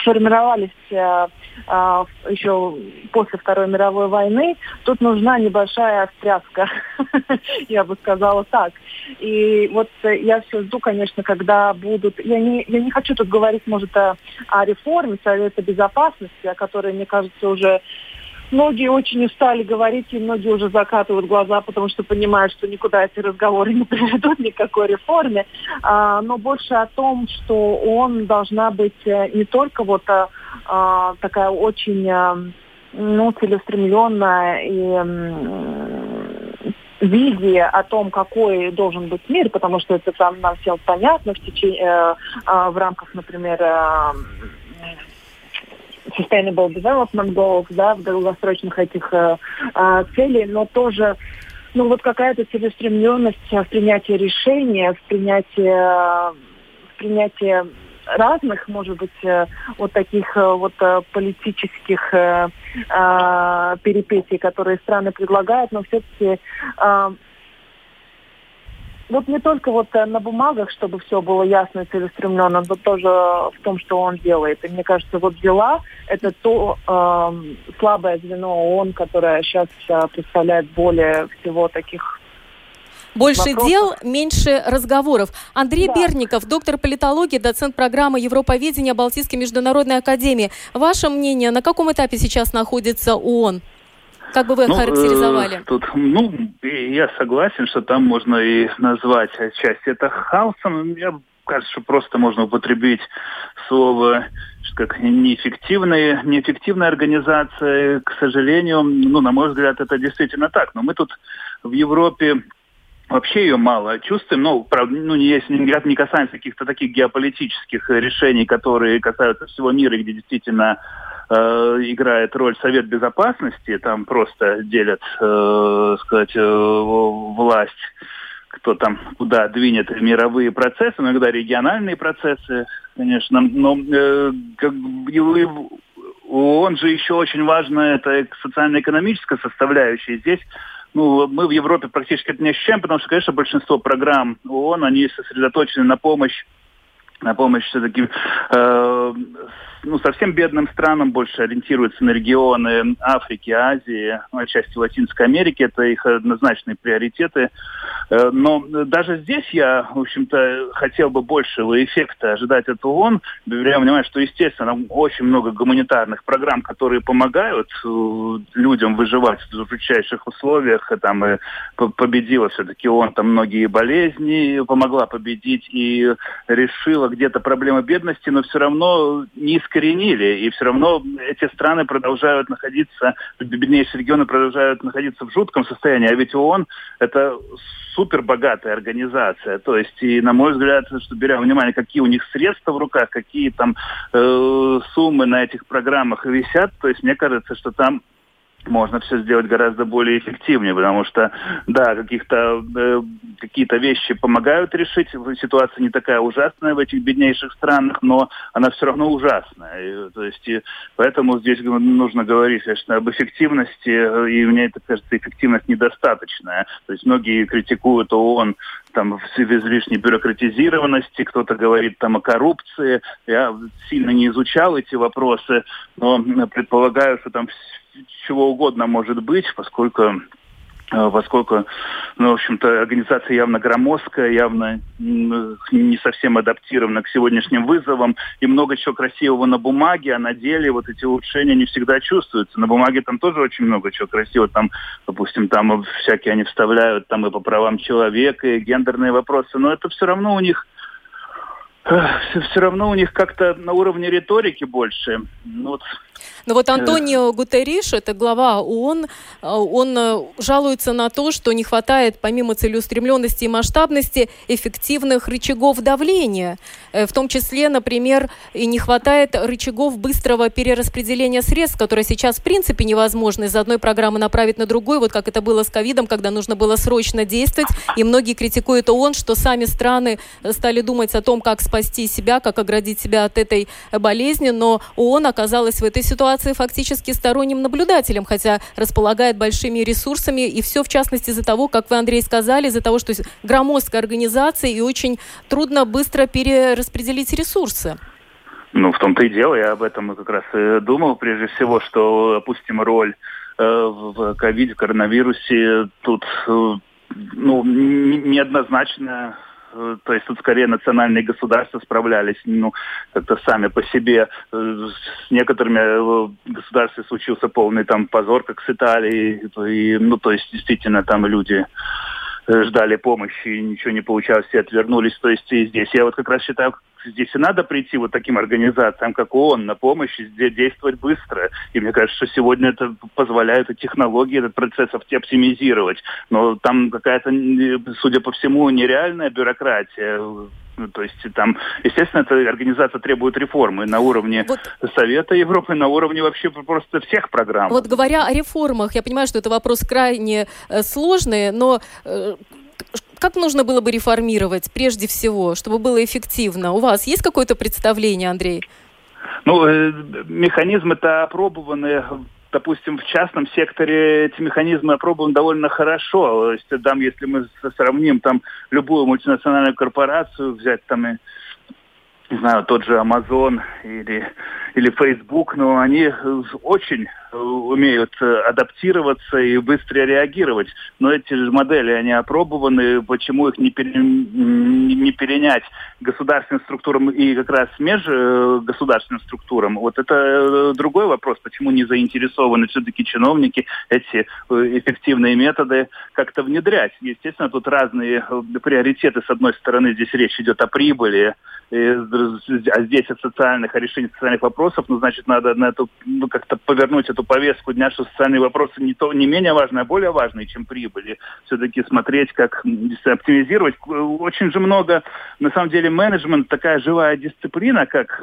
Speaker 2: сформировались а, а, еще после Второй мировой войны, тут нужна небольшая встряска, [laughs] я бы сказала так. И вот я все жду, конечно, когда будут... Я не, я не хочу тут говорить, может, о, о реформе Совета Безопасности, о которой, мне кажется, уже Многие очень устали говорить, и многие уже закатывают глаза, потому что понимают, что никуда эти разговоры не [laughs] приведут никакой реформе. А, но больше о том, что он должна быть э, не только вот а, а, такая очень а, ну, целеустремленная и визия о том, какой должен быть мир, потому что это там нам всем понятно в течение, э, э, в рамках, например, э, Sustainable Development Goals, да, в долгосрочных этих э, э, целей, но тоже ну вот какая-то целеустремленность в принятии решения, в принятии, в принятии разных, может быть, э, вот таких э, вот э, политических перипетий, которые страны предлагают, но все-таки вот не только вот на бумагах, чтобы все было ясно и целеустремленно, но тоже в том, что он делает. И мне кажется, вот дела – это то э, слабое звено ООН, которое сейчас представляет более всего таких
Speaker 1: больше Вопрос... дел, меньше разговоров. Андрей да. Берников, доктор политологии, доцент программы Европоведения Балтийской международной академии. Ваше мнение, на каком этапе сейчас находится ООН? Как бы вы ну, характеризовали? Э,
Speaker 3: тут, ну, я согласен, что там можно и назвать часть это хаосом. Я кажется, что просто можно употребить слово как неэффективная, неэффективная организация. К сожалению, ну, на мой взгляд, это действительно так. Но мы тут в Европе вообще ее мало чувствуем. Ну, правда, ну, не, если не касаемся каких-то таких геополитических решений, которые касаются всего мира, где действительно э, играет роль Совет Безопасности, там просто делят, э, сказать, э, власть кто там куда двинет мировые процессы, иногда региональные процессы, конечно, но э, как, он же еще очень важна это социально-экономическая составляющая. Здесь ну, мы в Европе практически это не ощущаем, потому что, конечно, большинство программ ООН, они сосредоточены на помощь на помощь все-таки э, ну, совсем бедным странам больше ориентируются на регионы Африки, Азии, ну, отчасти Латинской Америки. Это их однозначные приоритеты. Э, но даже здесь я, в общем-то, хотел бы большего эффекта ожидать от ООН, беря внимание, что, естественно, очень много гуманитарных программ, которые помогают э, людям выживать в жутчайших условиях. Там и победила все-таки ООН там многие болезни, помогла победить и решила где-то проблемы бедности, но все равно не искоренили. И все равно эти страны продолжают находиться, беднейшие регионы продолжают находиться в жутком состоянии. А ведь ООН это супер богатая организация. То есть, и на мой взгляд, что беря внимание, какие у них средства в руках, какие там э, суммы на этих программах висят, то есть мне кажется, что там можно все сделать гораздо более эффективнее, потому что, да, каких-то э, какие-то вещи помогают решить. Ситуация не такая ужасная в этих беднейших странах, но она все равно ужасная. И, то есть, и поэтому здесь нужно говорить, конечно, об эффективности, и мне это кажется, эффективность недостаточная. То есть многие критикуют ООН там в излишней бюрократизированности, кто-то говорит там о коррупции. Я сильно не изучал эти вопросы, но предполагаю, что там чего угодно может быть, поскольку э, поскольку, ну, в общем-то, организация явно громоздкая, явно не совсем адаптирована к сегодняшним вызовам, и много чего красивого на бумаге, а на деле вот эти улучшения не всегда чувствуются. На бумаге там тоже очень много чего красивого, там, допустим, там всякие они вставляют там и по правам человека, и гендерные вопросы, но это все равно у них все, все равно у них как-то на уровне риторики больше.
Speaker 1: Ну, вот но вот Антонио Гутерриш, это глава ООН, э, он э, жалуется на то, что не хватает, помимо целеустремленности и масштабности, эффективных рычагов давления. Э, в том числе, например, и не хватает рычагов быстрого перераспределения средств, которые сейчас в принципе невозможно из одной программы направить на другую, вот как это было с ковидом, когда нужно было срочно действовать. И многие критикуют ООН, что сами страны стали думать о том, как спасти себя, как оградить себя от этой болезни, но ООН оказалась в этой ситуации фактически сторонним наблюдателем, хотя располагает большими ресурсами, и все в частности из-за того, как вы, Андрей, сказали, из-за того, что громоздкая организация и очень трудно быстро перераспределить ресурсы.
Speaker 3: Ну, в том-то и дело, я об этом как раз и думал, прежде всего, что, опустим, роль э, в ковиде, коронавирусе. Тут э, ну, неоднозначно Э, то есть тут скорее национальные государства справлялись, ну, как-то сами по себе. Э, с некоторыми э, государствами случился полный там позор, как с Италией. И, ну, то есть действительно там люди ждали помощи, ничего не получалось, все отвернулись. То есть и здесь я вот как раз считаю, здесь и надо прийти вот таким организациям, как ООН, на помощь, и действовать быстро. И мне кажется, что сегодня это позволяют и технологии этот процесс оптимизировать. Но там какая-то, судя по всему, нереальная бюрократия Ну, то есть там, естественно, эта организация требует реформы на уровне вот. Совета Европы, на уровне вообще просто всех программ.
Speaker 1: Вот говоря о реформах, я понимаю, что это вопрос крайне э, сложный, но э, как нужно было бы реформировать прежде всего, чтобы было эффективно? У вас есть какое-то представление, Андрей?
Speaker 3: Ну, э, механизмы-то опробованы допустим, в частном секторе эти механизмы опробованы довольно хорошо. То есть, там, если мы сравним там любую мультинациональную корпорацию, взять там и не знаю, тот же Amazon или, или Facebook, но они очень умеют э, адаптироваться и быстро реагировать. Но эти же модели, они опробованы, почему их не, пере, не перенять государственным структурам и как раз межгосударственным э, структурам? Вот это э, другой вопрос, почему не заинтересованы все-таки чиновники эти эффективные методы как-то внедрять. Естественно, тут разные приоритеты. С одной стороны, здесь речь идет о прибыли, а здесь о социальных, о решении социальных вопросов, ну, значит, надо на эту, ну, как-то повернуть эту повестку дня, что социальные вопросы не, то, не менее важные, а более важные, чем прибыли. Все-таки смотреть, как оптимизировать. Очень же много, на самом деле, менеджмент такая живая дисциплина, как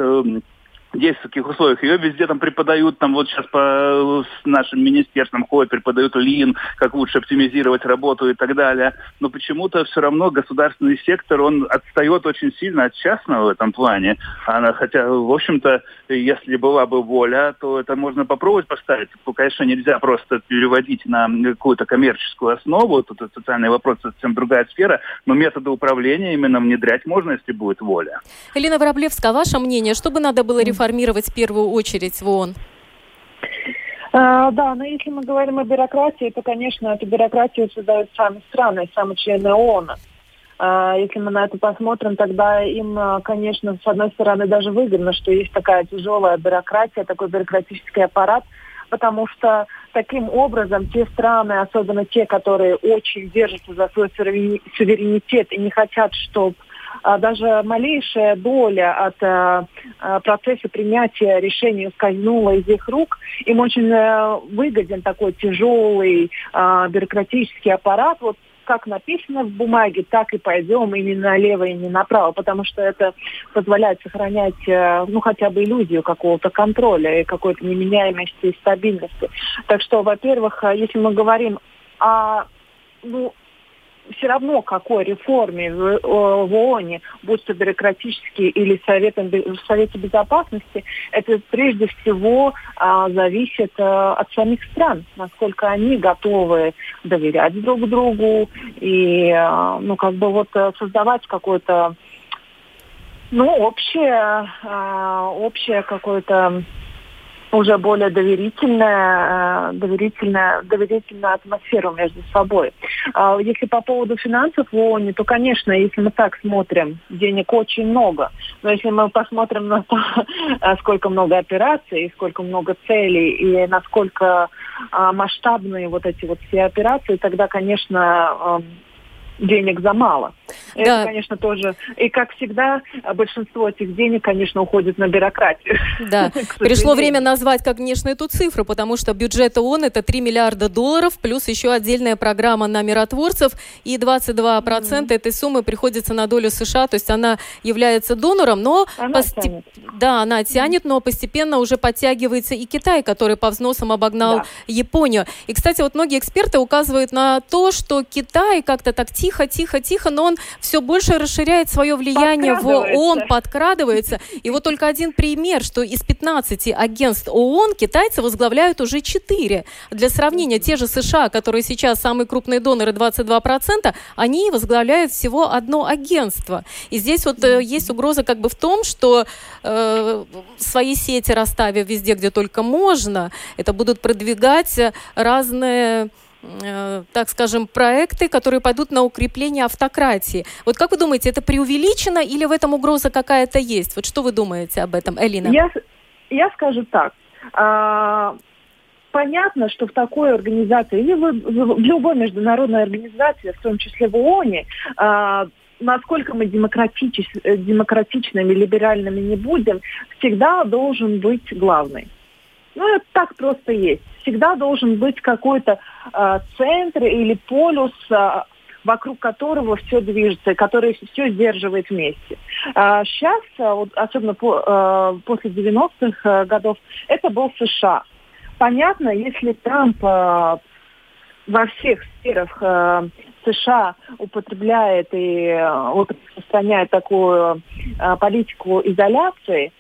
Speaker 3: есть в таких условиях. Ее везде там преподают, там вот сейчас по с нашим министерством ходят, преподают лин, как лучше оптимизировать работу и так далее. Но почему-то все равно государственный сектор, он отстает очень сильно от частного в этом плане. Она, хотя, в общем-то, если была бы воля, то это можно попробовать поставить. Конечно, нельзя просто переводить на какую-то коммерческую основу. Тут социальный вопрос совсем другая сфера. Но методы управления именно внедрять можно, если будет воля.
Speaker 1: Елена Вороблевская, ваше мнение, что бы надо было реформировать реформировать в первую очередь в ООН?
Speaker 2: А, да, но если мы говорим о бюрократии, то, конечно, эту бюрократию создают сами страны, сами члены ООН. А, если мы на это посмотрим, тогда им, а, конечно, с одной стороны даже выгодно, что есть такая тяжелая бюрократия, такой бюрократический аппарат, потому что таким образом те страны, особенно те, которые очень держатся за свой суверенитет и не хотят, чтобы даже малейшая доля от а, а, процесса принятия решения ускользнула из их рук, им очень э, выгоден такой тяжелый бюрократический аппарат, вот как написано в бумаге, так и пойдем и не налево, и не направо, потому что это позволяет сохранять, э, ну, хотя бы иллюзию какого-то контроля и какой-то неменяемости и стабильности. Так что, во-первых, если мы говорим о ну, все равно какой реформе в, в ООН, будь то бюрократический или Советом, в Совете Безопасности, это прежде всего а, зависит а, от самих стран, насколько они готовы доверять друг другу и, а, ну, как бы вот создавать какое-то, ну, общее, а, общее какое-то уже более доверительная, э, доверительная, доверительная атмосферу между собой. А если по поводу финансов в ООН, то, конечно, если мы так смотрим, денег очень много. Но если мы посмотрим на то, э, [laughs] сколько много операций, сколько много целей, и насколько а, масштабные вот эти вот все операции, тогда, конечно, эм, денег за мало. Да. Это, конечно, тоже. И, как всегда, большинство этих денег, конечно, уходит на бюрократию.
Speaker 1: Да. [laughs] Пришло время назвать, конечно, эту цифру, потому что бюджет ООН это 3 миллиарда долларов, плюс еще отдельная программа на миротворцев, и 22% mm-hmm. этой суммы приходится на долю США, то есть она является донором, но
Speaker 2: она постеп... тянет.
Speaker 1: да, она тянет, но постепенно уже подтягивается и Китай, который по взносам обогнал да. Японию. И, кстати, вот многие эксперты указывают на то, что Китай как-то так тихо тихо, тихо, тихо, но он все больше расширяет свое влияние в ООН, подкрадывается. И вот только один пример, что из 15 агентств ООН китайцы возглавляют уже 4. Для сравнения, те же США, которые сейчас самые крупные доноры, 22%, они возглавляют всего одно агентство. И здесь вот э, есть угроза как бы в том, что э, свои сети расставив везде, где только можно, это будут продвигать разные так скажем, проекты, которые пойдут на укрепление автократии. Вот как вы думаете, это преувеличено или в этом угроза какая-то есть? Вот что вы думаете об этом, Элина?
Speaker 2: Я, я скажу так. А, понятно, что в такой организации или в, в, любой международной организации, в том числе в ООН, а, насколько мы демократич, демократичными, либеральными не будем, всегда должен быть главный. Ну, это так просто есть. Всегда должен быть какой-то э, центр или полюс, э, вокруг которого все движется, который все сдерживает вместе. А сейчас, вот, особенно по, после 90-х годов, это был США. Понятно, если Трамп во всех сферах э, США употребляет и э, вот, распространяет такую э, политику изоляции,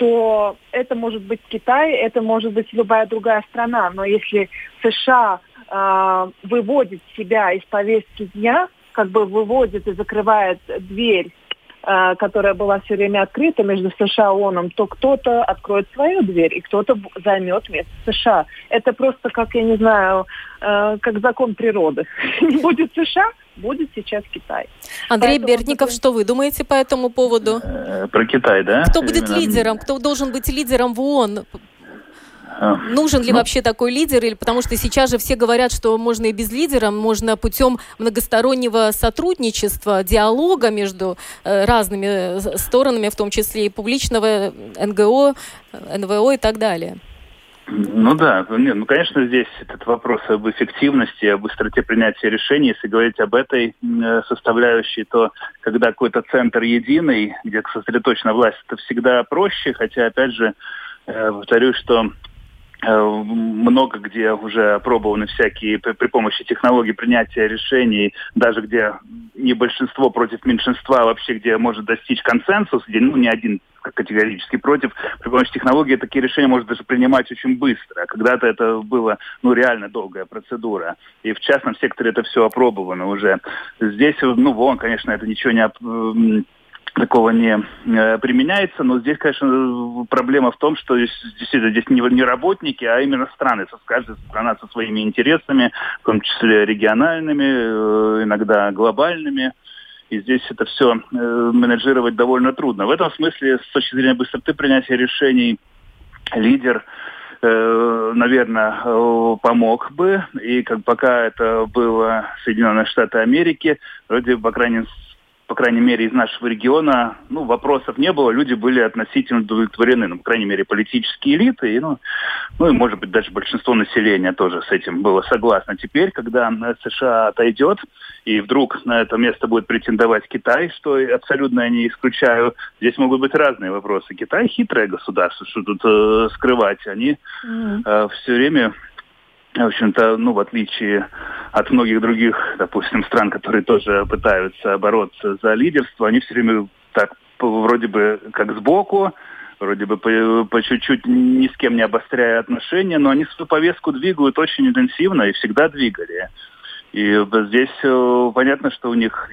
Speaker 2: то это может быть Китай, это может быть любая другая страна. Но если США э, выводит себя из повестки дня, как бы выводит и закрывает дверь Э, которая была все время открыта между США и ООН, то кто-то откроет свою дверь, и кто-то займет место США. Это просто, как, я не знаю, э, как закон природы. [laughs] Не будет США, будет сейчас Китай.
Speaker 1: Андрей Поэтому, Бертников, что вы думаете по этому поводу?
Speaker 3: Э, про Китай, да?
Speaker 1: Кто будет Именно... лидером? Кто должен быть лидером в ООН? А, Нужен ли ну, вообще такой лидер? Или потому что сейчас же все говорят, что можно и без лидера, можно путем многостороннего сотрудничества, диалога между э, разными э, сторонами, в том числе и публичного НГО, НВО и так далее.
Speaker 3: Ну да, нет, ну конечно здесь этот вопрос об эффективности, об быстроте принятия решений. Если говорить об этой э, составляющей, то когда какой-то центр единый, где сосредоточена власть, это всегда проще, хотя опять же э, повторюсь, что Э, много где уже опробованы всякие при помощи технологий принятия решений, даже где не большинство против меньшинства, а вообще где может достичь консенсус, где ну, не один категорически против, при помощи технологии такие решения можно даже принимать очень быстро. Когда-то это было ну, реально долгая процедура. И в частном секторе это все опробовано уже. Здесь, ну, вон, конечно, это ничего не такого не э, применяется, но здесь, конечно, проблема в том, что действительно здесь не, не работники, а именно страны, каждая страна со своими интересами, в том числе региональными, э, иногда глобальными. И здесь это все э, менеджировать довольно трудно. В этом смысле, с точки зрения быстроты принятия решений, лидер э, наверное, э, помог бы. И как пока это было Соединенные Штаты Америки, вроде, по крайней по крайней мере, из нашего региона, ну, вопросов не было, люди были относительно удовлетворены, ну, по крайней мере, политические элиты, и, ну, ну, и, может быть, даже большинство населения тоже с этим было согласно. Теперь, когда США отойдет, и вдруг на это место будет претендовать Китай, что абсолютно я не исключаю, здесь могут быть разные вопросы. Китай хитрое государство, что тут э, скрывать. Они э, все время в общем-то, ну, в отличие от многих других, допустим, стран, которые тоже пытаются бороться за лидерство, они все время так вроде бы как сбоку, вроде бы по, по чуть-чуть ни с кем не обостряя отношения, но они свою повестку двигают очень интенсивно и всегда двигали. И здесь э, понятно, что у них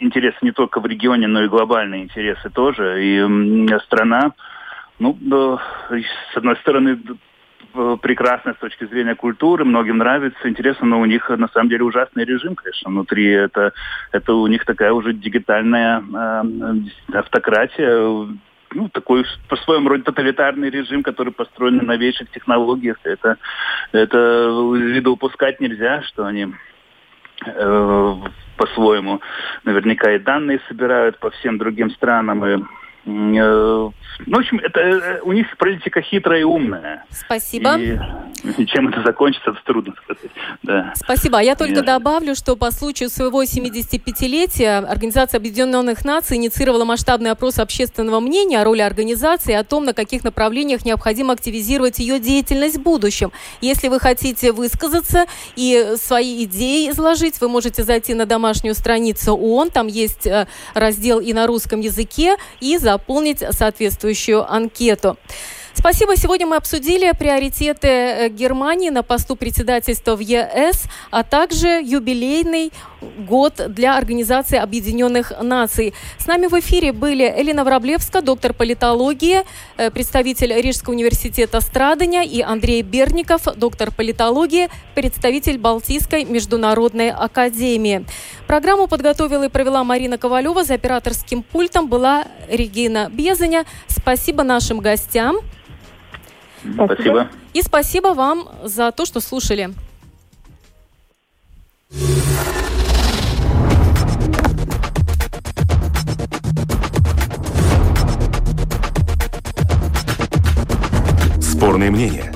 Speaker 3: интересы не только в регионе, но и глобальные интересы тоже. И страна, ну, с одной стороны, прекрасно с точки зрения культуры, многим нравится, интересно, но у них на самом деле ужасный режим, конечно, внутри. Это, это у них такая уже дигитальная э, автократия, ну, такой по-своему роде тоталитарный режим, который построен на новейших технологиях. Это, это виду упускать нельзя, что они э, по-своему наверняка и данные собирают по всем другим странам, и Э, ну, в общем, это э, у них политика хитрая и умная.
Speaker 1: Спасибо.
Speaker 3: И, и чем это закончится, это трудно сказать. Да.
Speaker 1: Спасибо. А я только Нет. добавлю, что по случаю своего 75-летия Организация Объединенных Наций инициировала масштабный опрос общественного мнения о роли организации и о том, на каких направлениях необходимо активизировать ее деятельность в будущем. Если вы хотите высказаться и свои идеи изложить, вы можете зайти на домашнюю страницу ООН, там есть э, раздел и на русском языке, и за заполнить соответствующую анкету. Спасибо. Сегодня мы обсудили приоритеты э, Германии на посту председательства в ЕС, а также юбилейный год для Организации Объединенных Наций. С нами в эфире были Элина Враблевска, доктор политологии, э, представитель Рижского университета Страдания, и Андрей Берников, доктор политологии, представитель Балтийской международной академии. Программу подготовила и провела Марина Ковалева. За операторским пультом была Регина Безаня. Спасибо нашим гостям.
Speaker 3: Спасибо.
Speaker 1: И спасибо вам за то, что слушали.
Speaker 4: Спорные мнения.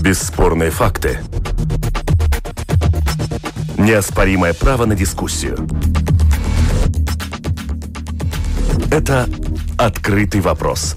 Speaker 4: Бесспорные факты. Неоспоримое право на дискуссию. Это «Открытый вопрос»